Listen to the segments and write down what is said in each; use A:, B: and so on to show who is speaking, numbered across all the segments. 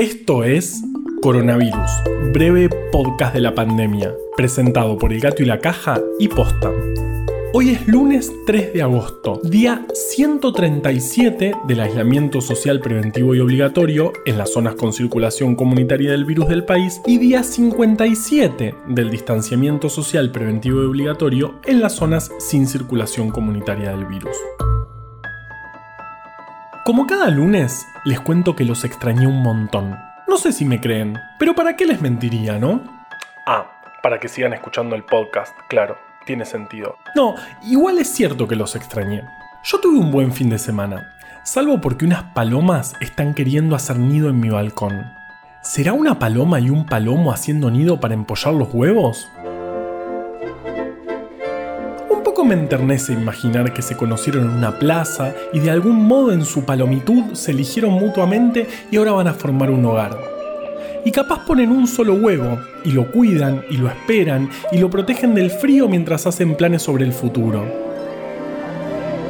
A: Esto es Coronavirus, breve podcast de la pandemia, presentado por El Gato y la Caja y Posta. Hoy es lunes 3 de agosto, día 137 del aislamiento social preventivo y obligatorio en las zonas con circulación comunitaria del virus del país y día 57 del distanciamiento social preventivo y obligatorio en las zonas sin circulación comunitaria del virus. Como cada lunes, les cuento que los extrañé un montón. No sé si me creen, pero ¿para qué les mentiría, no? Ah, para que sigan escuchando el podcast, claro, tiene sentido. No, igual es cierto que los extrañé. Yo tuve un buen fin de semana, salvo porque unas palomas están queriendo hacer nido en mi balcón. ¿Será una paloma y un palomo haciendo nido para empollar los huevos? Me enternece imaginar que se conocieron en una plaza y de algún modo en su palomitud se eligieron mutuamente y ahora van a formar un hogar. Y capaz ponen un solo huevo, y lo cuidan, y lo esperan, y lo protegen del frío mientras hacen planes sobre el futuro.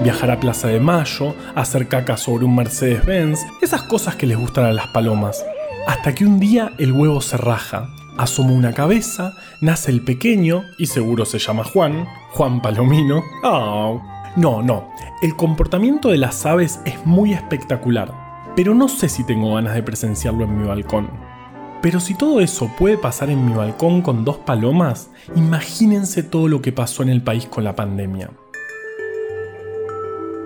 A: Viajar a Plaza de Mayo, hacer caca sobre un Mercedes-Benz, esas cosas que les gustan a las palomas. Hasta que un día el huevo se raja, asoma una cabeza, nace el pequeño, y seguro se llama Juan, Juan Palomino. Oh. No, no, el comportamiento de las aves es muy espectacular, pero no sé si tengo ganas de presenciarlo en mi balcón. Pero si todo eso puede pasar en mi balcón con dos palomas, imagínense todo lo que pasó en el país con la pandemia.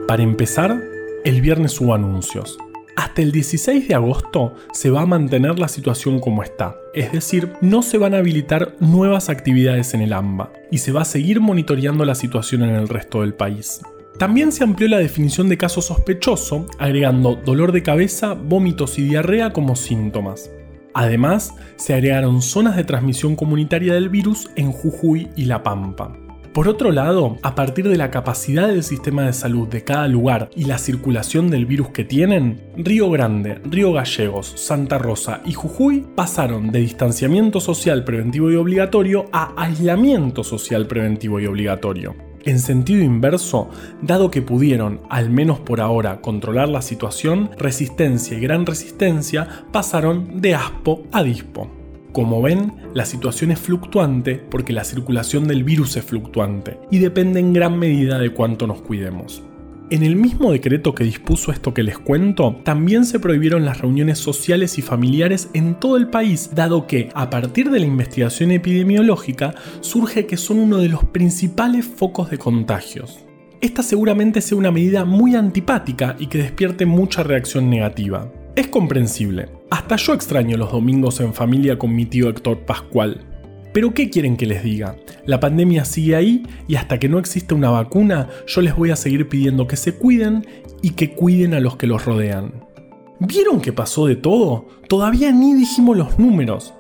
A: Para empezar, el viernes hubo anuncios. Hasta el 16 de agosto se va a mantener la situación como está, es decir, no se van a habilitar nuevas actividades en el AMBA y se va a seguir monitoreando la situación en el resto del país. También se amplió la definición de caso sospechoso, agregando dolor de cabeza, vómitos y diarrea como síntomas. Además, se agregaron zonas de transmisión comunitaria del virus en Jujuy y La Pampa. Por otro lado, a partir de la capacidad del sistema de salud de cada lugar y la circulación del virus que tienen, Río Grande, Río Gallegos, Santa Rosa y Jujuy pasaron de distanciamiento social preventivo y obligatorio a aislamiento social preventivo y obligatorio. En sentido inverso, dado que pudieron, al menos por ahora, controlar la situación, resistencia y gran resistencia pasaron de ASPO a DISPO. Como ven, la situación es fluctuante porque la circulación del virus es fluctuante y depende en gran medida de cuánto nos cuidemos. En el mismo decreto que dispuso esto que les cuento, también se prohibieron las reuniones sociales y familiares en todo el país, dado que, a partir de la investigación epidemiológica, surge que son uno de los principales focos de contagios. Esta seguramente sea una medida muy antipática y que despierte mucha reacción negativa. Es comprensible. Hasta yo extraño los domingos en familia con mi tío Héctor Pascual. Pero ¿qué quieren que les diga? La pandemia sigue ahí y hasta que no exista una vacuna, yo les voy a seguir pidiendo que se cuiden y que cuiden a los que los rodean. ¿Vieron que pasó de todo? Todavía ni dijimos los números.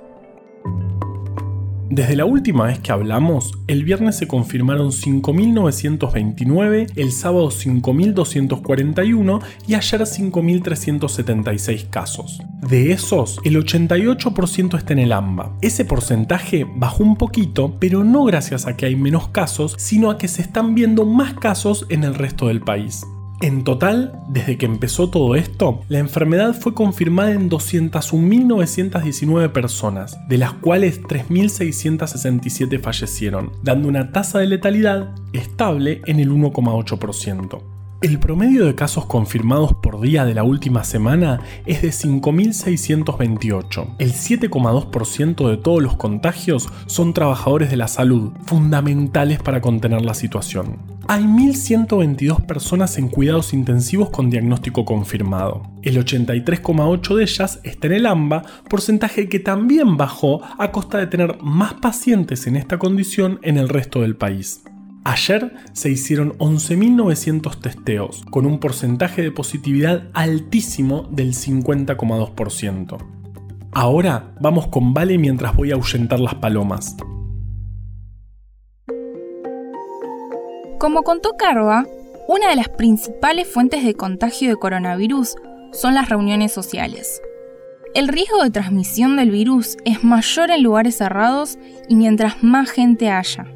A: Desde la última vez que hablamos, el viernes se confirmaron 5.929, el sábado 5.241 y ayer 5.376 casos. De esos, el 88% está en el AMBA. Ese porcentaje bajó un poquito, pero no gracias a que hay menos casos, sino a que se están viendo más casos en el resto del país. En total, desde que empezó todo esto, la enfermedad fue confirmada en 201.919 personas, de las cuales 3.667 fallecieron, dando una tasa de letalidad estable en el 1,8%. El promedio de casos confirmados por día de la última semana es de 5.628. El 7,2% de todos los contagios son trabajadores de la salud, fundamentales para contener la situación. Hay 1.122 personas en cuidados intensivos con diagnóstico confirmado. El 83,8 de ellas está en el AMBA, porcentaje que también bajó a costa de tener más pacientes en esta condición en el resto del país. Ayer se hicieron 11.900 testeos, con un porcentaje de positividad altísimo del 50,2%. Ahora vamos con Vale mientras voy a ahuyentar las palomas.
B: Como contó Carva, una de las principales fuentes de contagio de coronavirus son las reuniones sociales. El riesgo de transmisión del virus es mayor en lugares cerrados y mientras más gente haya.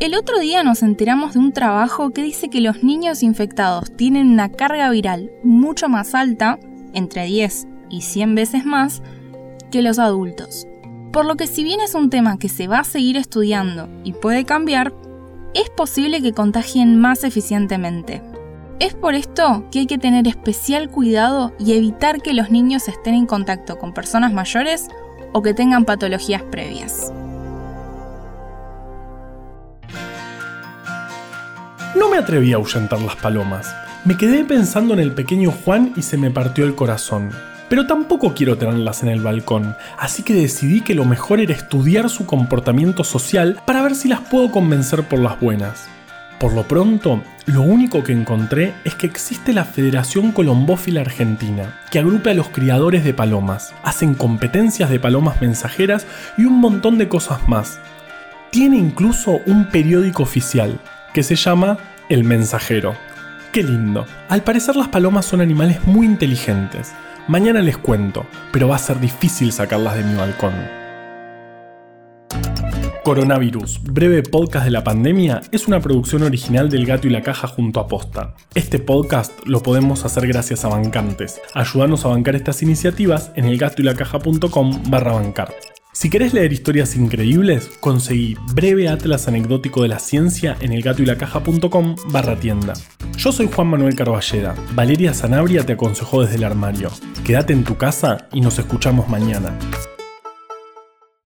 B: El otro día nos enteramos de un trabajo que dice que los niños infectados tienen una carga viral mucho más alta, entre 10 y 100 veces más, que los adultos. Por lo que si bien es un tema que se va a seguir estudiando y puede cambiar, es posible que contagien más eficientemente. Es por esto que hay que tener especial cuidado y evitar que los niños estén en contacto con personas mayores o que tengan patologías previas.
A: No me atreví a ahuyentar las palomas. Me quedé pensando en el pequeño Juan y se me partió el corazón. Pero tampoco quiero tenerlas en el balcón, así que decidí que lo mejor era estudiar su comportamiento social para ver si las puedo convencer por las buenas. Por lo pronto, lo único que encontré es que existe la Federación Colombófila Argentina, que agrupa a los criadores de palomas, hacen competencias de palomas mensajeras y un montón de cosas más. Tiene incluso un periódico oficial, que se llama El Mensajero. Qué lindo. Al parecer las palomas son animales muy inteligentes. Mañana les cuento, pero va a ser difícil sacarlas de mi balcón. Coronavirus, breve podcast de la pandemia, es una producción original del Gato y la Caja junto a Posta. Este podcast lo podemos hacer gracias a bancantes. Ayúdanos a bancar estas iniciativas en elgatoylacaja.com barra bancar. Si querés leer historias increíbles, conseguí Breve Atlas Anecdótico de la Ciencia en elgatoylacaja.com barra tienda. Yo soy Juan Manuel Carballeda. Valeria Sanabria te aconsejó desde el armario. Quédate en tu casa y nos escuchamos mañana.